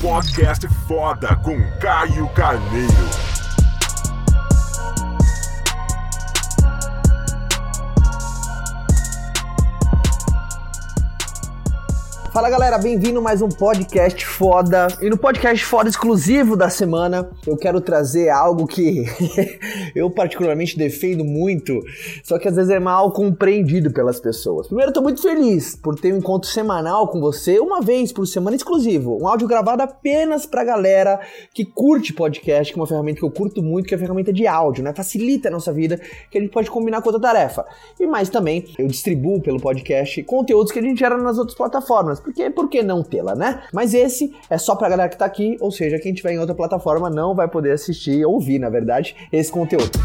Podcast foda com Caio Carneiro. Fala galera, bem-vindo mais um podcast foda. E no podcast foda exclusivo da semana, eu quero trazer algo que eu particularmente defendo muito, só que às vezes é mal compreendido pelas pessoas. Primeiro, eu tô muito feliz por ter um encontro semanal com você, uma vez por semana exclusivo. Um áudio gravado apenas pra galera que curte podcast, que é uma ferramenta que eu curto muito, que é a ferramenta de áudio, né? Facilita a nossa vida, que a gente pode combinar com outra tarefa. E mais também, eu distribuo pelo podcast conteúdos que a gente gera nas outras plataformas porque por que não tê-la, né? Mas esse é só pra galera que tá aqui, ou seja, quem tiver em outra plataforma não vai poder assistir, ouvir, na verdade, esse conteúdo.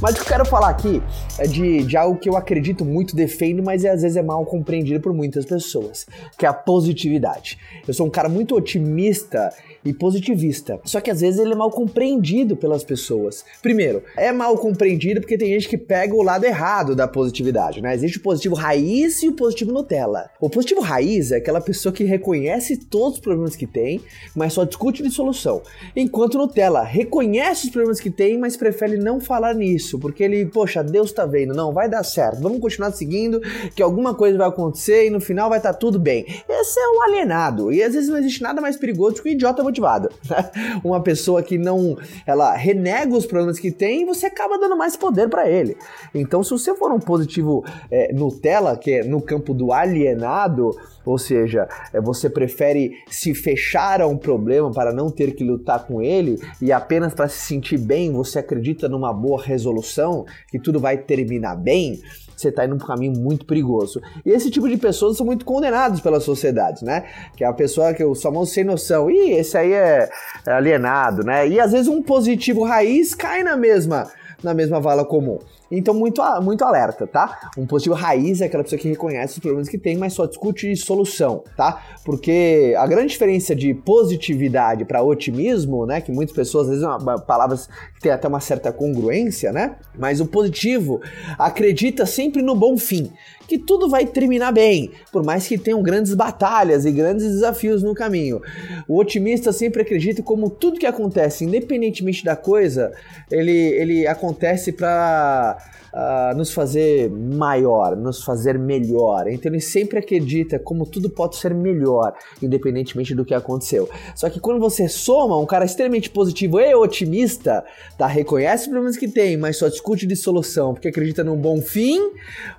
Mas o que eu quero falar aqui é de, de algo que eu acredito muito, defendo, mas é, às vezes é mal compreendido por muitas pessoas, que é a positividade. Eu sou um cara muito otimista e positivista. Só que às vezes ele é mal compreendido pelas pessoas. Primeiro, é mal compreendido porque tem gente que pega o lado errado da positividade, né? Existe o positivo raiz e o positivo Nutella. O positivo raiz é aquela pessoa que reconhece todos os problemas que tem, mas só discute de solução. Enquanto Nutella reconhece os problemas que tem, mas prefere não falar nisso, porque ele, poxa, Deus tá vendo, não, vai dar certo, vamos continuar seguindo, que alguma coisa vai acontecer e no final vai estar tá tudo bem. Esse é um alienado, e às vezes não existe nada mais perigoso que um idiota motivado. Né? Uma pessoa que não, ela renega os problemas que tem, você acaba dando mais poder para ele. Então, se você for um positivo é, Nutella, que é no campo do alienado, ou seja, é, você prefere se fechar a um problema para não ter que lutar com ele e apenas para se sentir bem, você acredita numa boa resolução, que tudo vai terminar bem, você está indo para um caminho muito perigoso. E esse tipo de pessoas são muito condenados pela sociedade, né? Que é a pessoa que o famoso sem noção. Ih, esse aí é alienado, né? E às vezes um positivo raiz cai na mesma na mesma vala comum. Então, muito, muito alerta, tá? Um positivo raiz é aquela pessoa que reconhece os problemas que tem, mas só discute solução, tá? Porque a grande diferença de positividade para otimismo, né? Que muitas pessoas, às vezes, são palavras que têm até uma certa congruência, né? Mas o positivo acredita sempre no bom fim que tudo vai terminar bem, por mais que tenham grandes batalhas e grandes desafios no caminho. O otimista sempre acredita como tudo que acontece, independentemente da coisa, ele, ele acontece para uh, nos fazer maior, nos fazer melhor. Então ele sempre acredita como tudo pode ser melhor, independentemente do que aconteceu. Só que quando você soma um cara extremamente positivo e otimista, tá? Reconhece os problemas que tem, mas só discute de solução porque acredita num bom fim,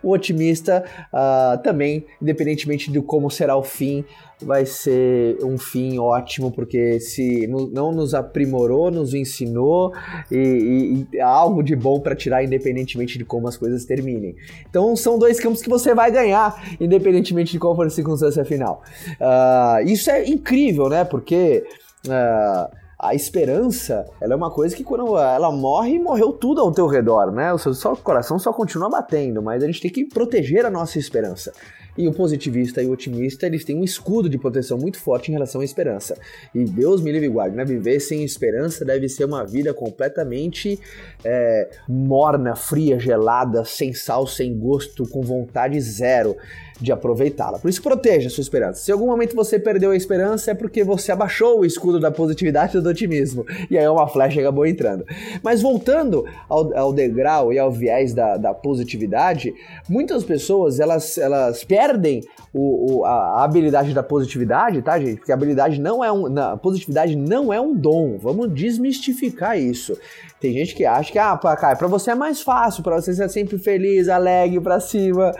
o otimista uh, também, independentemente de como será o fim, vai ser um fim ótimo, porque se não nos aprimorou, nos ensinou e, e, e algo de bom para tirar, independentemente de como as coisas terminem. Então são dois campos que você vai ganhar, independentemente de qual for a circunstância final. Uh, isso é incrível, né? Porque. Uh, a esperança, ela é uma coisa que quando ela morre, morreu tudo ao teu redor, né? O seu só, o coração só continua batendo, mas a gente tem que proteger a nossa esperança. E o positivista e o otimista, eles têm um escudo de proteção muito forte em relação à esperança. E Deus me livre e guarde, né? Viver sem esperança deve ser uma vida completamente é, morna, fria, gelada, sem sal, sem gosto, com vontade zero de aproveitá-la. Por isso, proteja a sua esperança. Se em algum momento você perdeu a esperança, é porque você abaixou o escudo da positividade e do otimismo. E aí uma flecha acabou entrando. Mas voltando ao, ao degrau e ao viés da, da, positividade, muitas pessoas elas, elas perdem o, o, a habilidade da positividade, tá, gente? Porque a habilidade não é um. a positividade não é um dom. Vamos desmistificar isso. Tem gente que acha que, ah, cara, pra você é mais fácil, pra você ser sempre feliz, alegre, pra cima.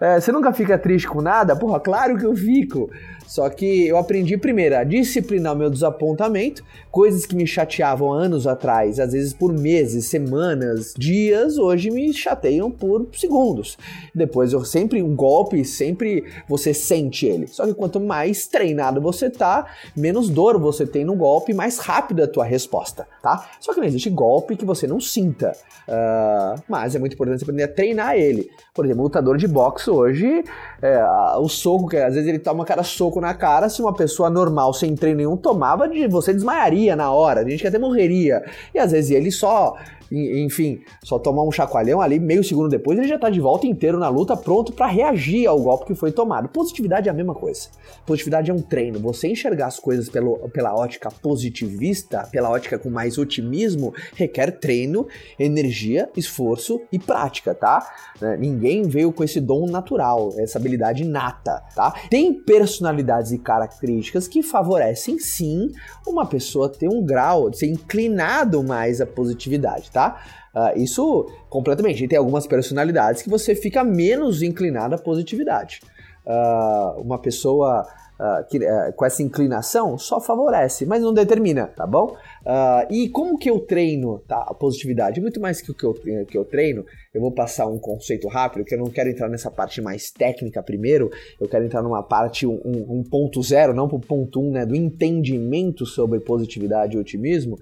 É, você nunca fica triste com nada? Porra, claro que eu fico. Só que eu aprendi primeiro a disciplinar o meu desapontamento, coisas que me chateavam anos atrás, às vezes por meses, semanas, dias, hoje me chateiam por segundos. Depois eu sempre um golpe, sempre você sente ele. Só que quanto mais treinado você tá, menos dor você tem no golpe, mais rápido é a tua resposta, tá? Só que não existe golpe que você não sinta. Uh, mas é muito importante aprender a treinar ele. Por exemplo, o lutador de boxe hoje, é, o soco, que às vezes ele toma cada soco na cara, se uma pessoa normal, sem treino nenhum, tomava, de, você desmaiaria na hora, a gente até morreria. E às vezes ele só enfim, só tomar um chacoalhão ali, meio segundo depois ele já tá de volta inteiro na luta, pronto para reagir ao golpe que foi tomado. Positividade é a mesma coisa. Positividade é um treino. Você enxergar as coisas pelo, pela ótica positivista, pela ótica com mais otimismo, requer treino, energia, esforço e prática, tá? Né, ninguém veio com esse dom natural, essa habilidade inata, tá? Tem personalidades e características que favorecem sim uma pessoa ter um grau, ser inclinado mais à positividade, tá? Uh, isso completamente. E tem algumas personalidades que você fica menos inclinado à positividade. Uh, uma pessoa uh, que, com essa inclinação só favorece, mas não determina, tá bom? e como que eu treino tá, a positividade? Muito mais que o que eu, que eu treino, eu vou passar um conceito rápido, que eu não quero entrar nessa parte mais técnica primeiro, eu quero entrar numa parte 1.0, um, um ponto zero, não pro ponto 1, um, né, do entendimento sobre positividade e otimismo,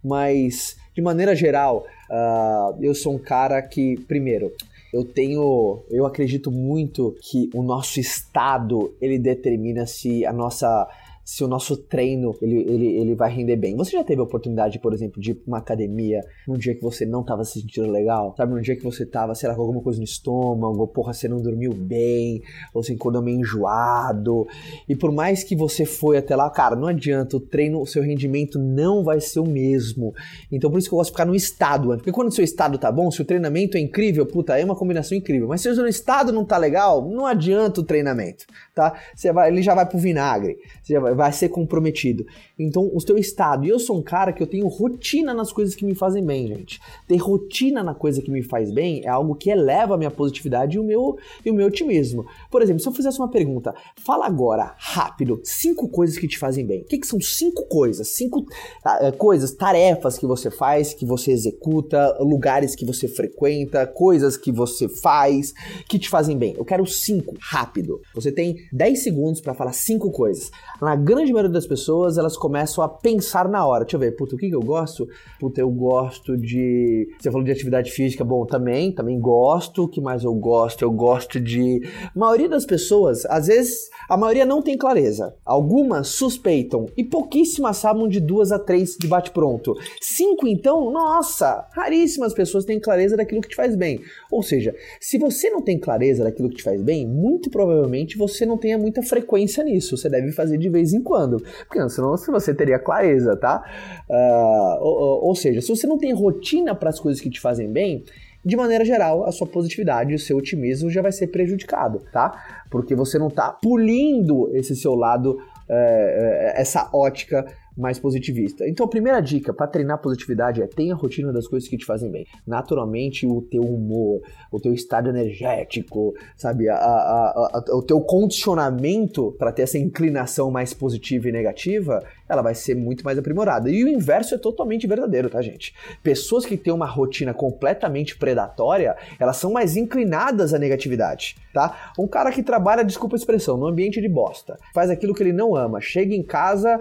mas de maneira geral, uh, eu sou um cara que, primeiro, eu tenho, eu acredito muito que o nosso estado ele determina se a nossa se o nosso treino ele, ele, ele vai render bem. Você já teve a oportunidade, por exemplo, de ir pra uma academia num dia que você não tava se sentindo legal? Sabe, num dia que você tava, sei lá, com alguma coisa no estômago, ou porra, você não dormiu bem, ou você acordou meio enjoado. E por mais que você foi até lá, cara, não adianta, o treino, o seu rendimento não vai ser o mesmo. Então por isso que eu gosto de ficar no estado, porque quando o seu estado tá bom, se o treinamento é incrível, puta, é uma combinação incrível. Mas se o seu estado não tá legal, não adianta o treinamento, tá? Você vai, ele já vai pro vinagre. Você já vai, vai ser comprometido. Então, o seu estado. E eu sou um cara que eu tenho rotina nas coisas que me fazem bem, gente. Ter rotina na coisa que me faz bem é algo que eleva a minha positividade e o meu, e o meu otimismo. Por exemplo, se eu fizesse uma pergunta, fala agora, rápido, cinco coisas que te fazem bem. O que, que são cinco coisas? Cinco uh, coisas, tarefas que você faz, que você executa, lugares que você frequenta, coisas que você faz que te fazem bem. Eu quero cinco, rápido. Você tem 10 segundos para falar cinco coisas. Na grande maioria das pessoas, elas começam a pensar na hora. Deixa eu ver, puta, o que, que eu gosto? Puta, eu gosto de. Você falou de atividade física, bom, também, também gosto. O que mais eu gosto? Eu gosto de. A maioria das pessoas, às vezes, a maioria não tem clareza. Algumas suspeitam e pouquíssimas sabem de duas a três de bate-pronto. Cinco, então, nossa, raríssimas pessoas têm clareza daquilo que te faz bem. Ou seja, se você não tem clareza daquilo que te faz bem, muito provavelmente você não tenha muita frequência nisso. Você deve fazer de vez em quando. Porque senão você teria clareza, tá? Uh, ou, ou seja, se você não tem rotina para as coisas que te fazem bem, de maneira geral, a sua positividade o seu otimismo já vai ser prejudicado, tá? Porque você não está pulindo esse seu lado, é, essa ótica mais positivista. Então, a primeira dica para treinar positividade é tenha a rotina das coisas que te fazem bem. Naturalmente, o teu humor, o teu estado energético, sabe, a, a, a, o teu condicionamento para ter essa inclinação mais positiva e negativa, ela vai ser muito mais aprimorada. E o inverso é totalmente verdadeiro, tá, gente? Pessoas que têm uma rotina completamente predatória, elas são mais inclinadas à negatividade, tá? Um cara que trabalha, desculpa a expressão, no ambiente de bosta, faz aquilo que ele não ama, chega em casa,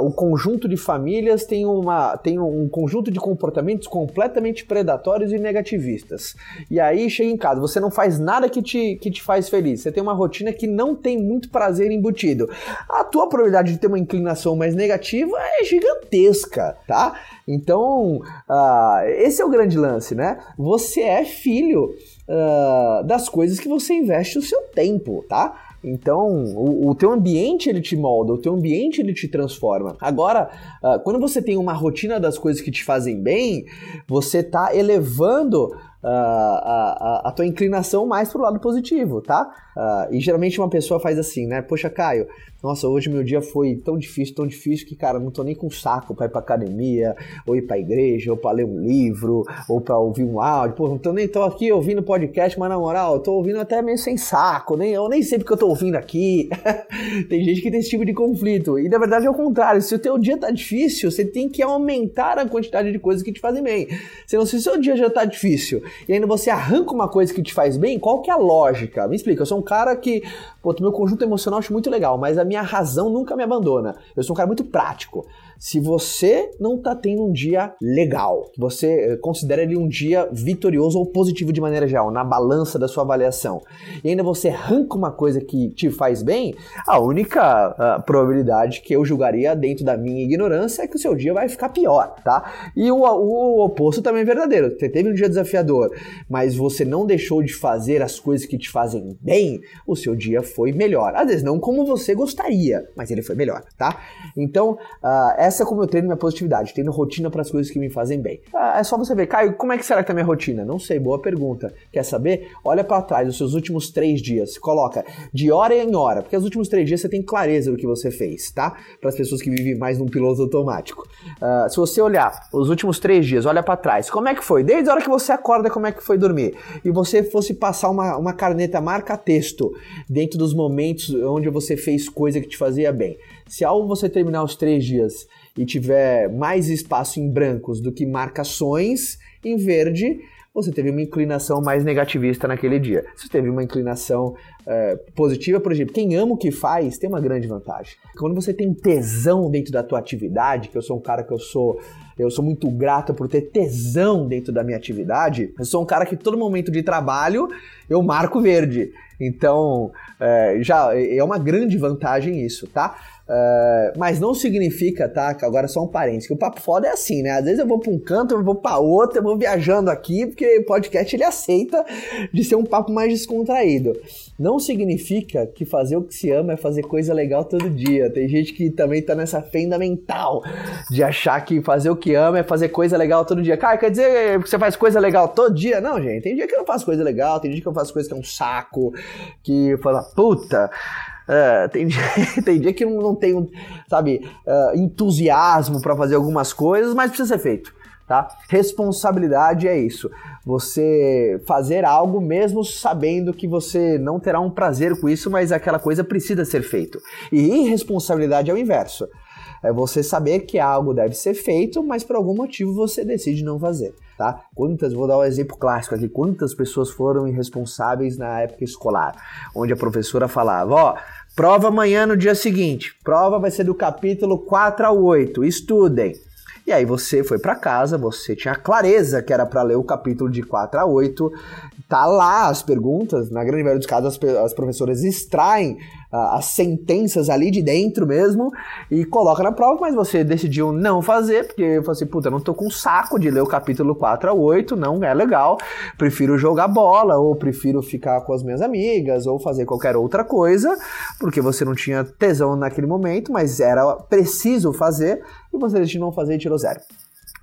o conjunto de famílias tem, uma, tem um conjunto de comportamentos completamente predatórios e negativistas. E aí chega em casa, você não faz nada que te, que te faz feliz, você tem uma rotina que não tem muito prazer embutido. A tua probabilidade de ter uma inclinação mais negativa é gigantesca, tá? Então, uh, esse é o grande lance, né? Você é filho uh, das coisas que você investe o seu tempo, tá? Então, o, o, teu ambiente ele te molda, o teu ambiente ele te transforma. Agora, uh, quando você tem uma rotina das coisas que te fazem bem, você tá elevando a, a, a, tua inclinação mais pro lado positivo, tá? Uh, e geralmente uma pessoa faz assim, né? Poxa, Caio, nossa, hoje meu dia foi tão difícil, tão difícil que, cara, não tô nem com saco pra ir pra academia, ou ir pra igreja, ou pra ler um livro, ou pra ouvir um áudio. Pô, não tô nem tô aqui ouvindo podcast, mas na moral, eu tô ouvindo até meio sem saco, nem, eu nem sei porque eu tô ouvindo aqui. tem gente que tem esse tipo de conflito. E na verdade é o contrário. Se o teu dia tá difícil, você tem que aumentar a quantidade de coisas que te fazem bem. Senão, se o seu dia já tá difícil e ainda você arranca uma coisa que te faz bem, qual que é a lógica? Me explica. Eu sou um cara que, pô, meu conjunto emocional eu acho muito legal, mas a minha razão nunca me abandona. Eu sou um cara muito prático. Se você não tá tendo um dia legal, você eh, considera ele um dia vitorioso ou positivo de maneira geral, na balança da sua avaliação, e ainda você arranca uma coisa que te faz bem, a única uh, probabilidade que eu julgaria dentro da minha ignorância é que o seu dia vai ficar pior, tá? E o, o oposto também é verdadeiro. Você teve um dia desafiador, mas você não deixou de fazer as coisas que te fazem bem, o seu dia foi melhor. Às vezes não como você gostaria, mas ele foi melhor, tá? Então, uh, essa é como eu treino minha positividade, treino rotina para as coisas que me fazem bem. Ah, é só você ver, Caio, como é que será que tá minha rotina? Não sei, boa pergunta. Quer saber? Olha para trás, os seus últimos três dias, coloca de hora em hora, porque os últimos três dias você tem clareza do que você fez, tá? Para as pessoas que vivem mais num piloto automático. Uh, se você olhar os últimos três dias, olha para trás, como é que foi? Desde a hora que você acorda, como é que foi dormir? E você fosse passar uma, uma caneta marca-texto dentro dos momentos onde você fez coisa que te fazia bem. Se ao você terminar os três dias e tiver mais espaço em brancos do que marcações em verde, você teve uma inclinação mais negativista naquele dia. Se teve uma inclinação é, positiva, por exemplo, quem ama o que faz tem uma grande vantagem. Quando você tem tesão dentro da tua atividade, que eu sou um cara que eu sou eu sou muito grato por ter tesão dentro da minha atividade. Eu sou um cara que todo momento de trabalho eu marco verde. Então, é, já é uma grande vantagem isso, tá? Uh, mas não significa, tá? Que agora só um parênteses, que o papo foda é assim, né? Às vezes eu vou pra um canto, eu vou pra outro, eu vou viajando aqui, porque o podcast ele aceita de ser um papo mais descontraído. Não significa que fazer o que se ama é fazer coisa legal todo dia. Tem gente que também tá nessa fenda mental de achar que fazer o que ama é fazer coisa legal todo dia. Cara, quer dizer que você faz coisa legal todo dia? Não, gente. Tem dia que eu não faço coisa legal, tem dia que eu faço coisa que é um saco, que fala, puta Uh, tem, dia, tem dia que não, tenho, sabe, uh, entusiasmo para fazer algumas coisas, mas precisa ser feito. Tá? Responsabilidade é isso. Você fazer algo mesmo sabendo que você não terá um prazer com isso, mas aquela coisa precisa ser feito. E irresponsabilidade é o inverso. É você saber que algo deve ser feito, mas por algum motivo você decide não fazer, tá? Quantas, vou dar um exemplo clássico aqui, quantas pessoas foram irresponsáveis na época escolar, onde a professora falava, ó, oh, Prova amanhã no dia seguinte. Prova vai ser do capítulo 4 ao 8. Estudem. E aí você foi para casa, você tinha clareza que era para ler o capítulo de 4 a 8. Tá lá as perguntas, na grande maioria dos casos as, as professoras extraem as sentenças ali de dentro mesmo e coloca na prova, mas você decidiu não fazer, porque eu falei assim, puta, eu não tô com saco de ler o capítulo 4 a 8, não é legal, prefiro jogar bola, ou prefiro ficar com as minhas amigas, ou fazer qualquer outra coisa, porque você não tinha tesão naquele momento, mas era preciso fazer, e você decidiu não fazer e tirou zero.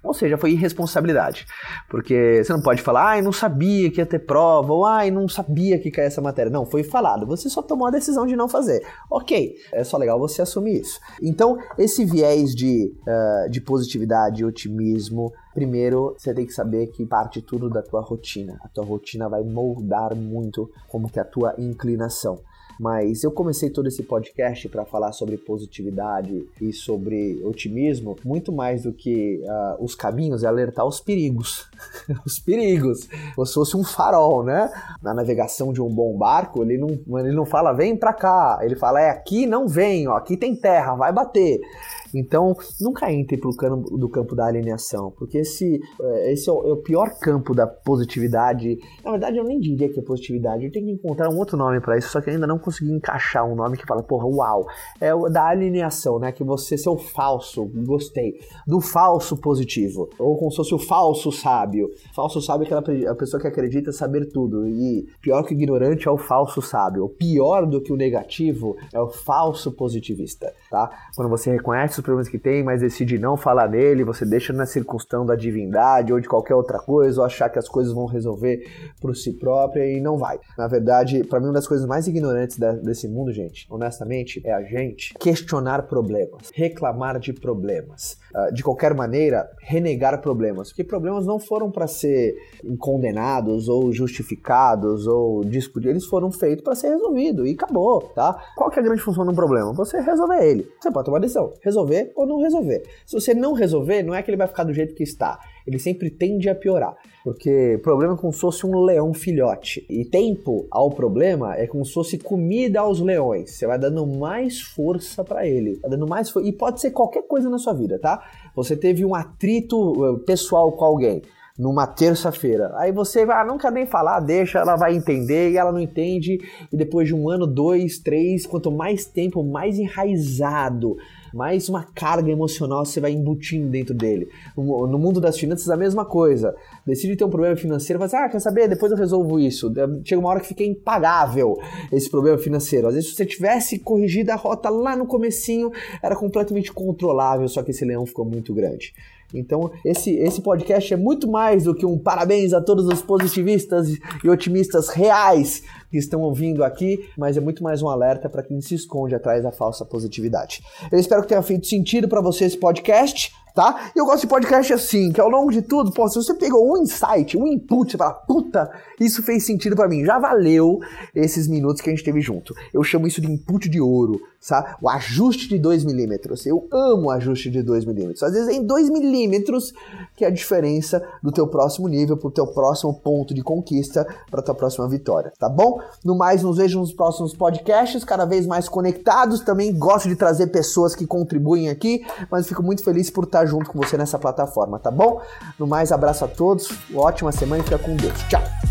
Ou seja, foi irresponsabilidade. Porque você não pode falar, ai, não sabia que ia ter prova, ou ai, não sabia que caía essa matéria. Não, foi falado. Você só tomou a decisão de não fazer. Ok, é só legal você assumir isso. Então, esse viés de, uh, de positividade e otimismo, primeiro você tem que saber que parte tudo da tua rotina. A tua rotina vai moldar muito como que a tua inclinação. Mas eu comecei todo esse podcast para falar sobre positividade e sobre otimismo, muito mais do que uh, os caminhos, é alertar os perigos. os perigos. Como se fosse um farol, né? Na navegação de um bom barco, ele não, ele não fala vem para cá, ele fala é aqui não vem, ó, aqui tem terra, vai bater. Então, nunca entre pro campo, do campo da alineação, porque esse, é, esse é o, é o, pior campo da positividade. Na verdade, eu nem diria que é positividade, eu tenho que encontrar um outro nome para isso, só que ainda não consegui encaixar um nome que fala, porra, uau. É o da alineação, né? Que você ser o falso, gostei. Do falso positivo. Ou como se fosse o falso sábio. Falso sábio é aquela a pessoa que acredita saber tudo. E pior que o ignorante é o falso sábio. Pior do que o negativo é o falso positivista, tá? Quando você reconhece os problemas que tem, mas decide não falar nele, você deixa na circunstância da divindade ou de qualquer outra coisa, ou achar que as coisas vão resolver por si própria e não vai. Na verdade, para mim, uma das coisas mais ignorantes da, desse mundo, gente, honestamente, é a gente questionar problemas, reclamar de problemas, uh, de qualquer maneira, renegar problemas, porque problemas não foram para ser condenados ou justificados ou discutidos, eles foram feitos para ser resolvidos e acabou, tá? Qual que é a grande função de um problema? Você resolver ele. Você pode tomar decisão, resolver ou não resolver. Se você não resolver, não é que ele vai ficar do jeito que está ele sempre tende a piorar. Porque problema é como se fosse um leão filhote. E tempo ao problema é como se fosse comida aos leões. Você vai dando mais força para ele. Dando mais E pode ser qualquer coisa na sua vida, tá? Você teve um atrito eh, pessoal com alguém numa terça-feira. Aí você vai, ah, quer nem falar, deixa, ela vai entender e ela não entende. E depois de um ano, dois, três, quanto mais tempo, mais enraizado mais uma carga emocional você vai embutindo dentro dele. No mundo das finanças, a mesma coisa. Decide ter um problema financeiro, mas, ah, quer saber? Depois eu resolvo isso. Chega uma hora que fica impagável esse problema financeiro. Às vezes, se você tivesse corrigido a rota lá no comecinho, era completamente controlável, só que esse leão ficou muito grande. Então, esse, esse podcast é muito mais do que um parabéns a todos os positivistas e otimistas reais que estão ouvindo aqui, mas é muito mais um alerta para quem se esconde atrás da falsa positividade. Eu espero que tenha feito sentido para você esse podcast tá? E eu gosto de podcast assim, que ao longo de tudo, pô, se você pegou um insight, um input, você fala, puta, isso fez sentido para mim, já valeu esses minutos que a gente teve junto. Eu chamo isso de input de ouro, sabe? O ajuste de 2 milímetros. Eu amo o ajuste de 2 milímetros. Às vezes é em 2 milímetros que é a diferença do teu próximo nível pro teu próximo ponto de conquista, para tua próxima vitória, tá No mais, nos vejo nos próximos podcasts, cada vez mais conectados. Também gosto de trazer pessoas que contribuem aqui, mas fico muito feliz por estar junto com você nessa plataforma, tá bom? No mais, abraço a todos, ótima semana e fica com Deus. Tchau!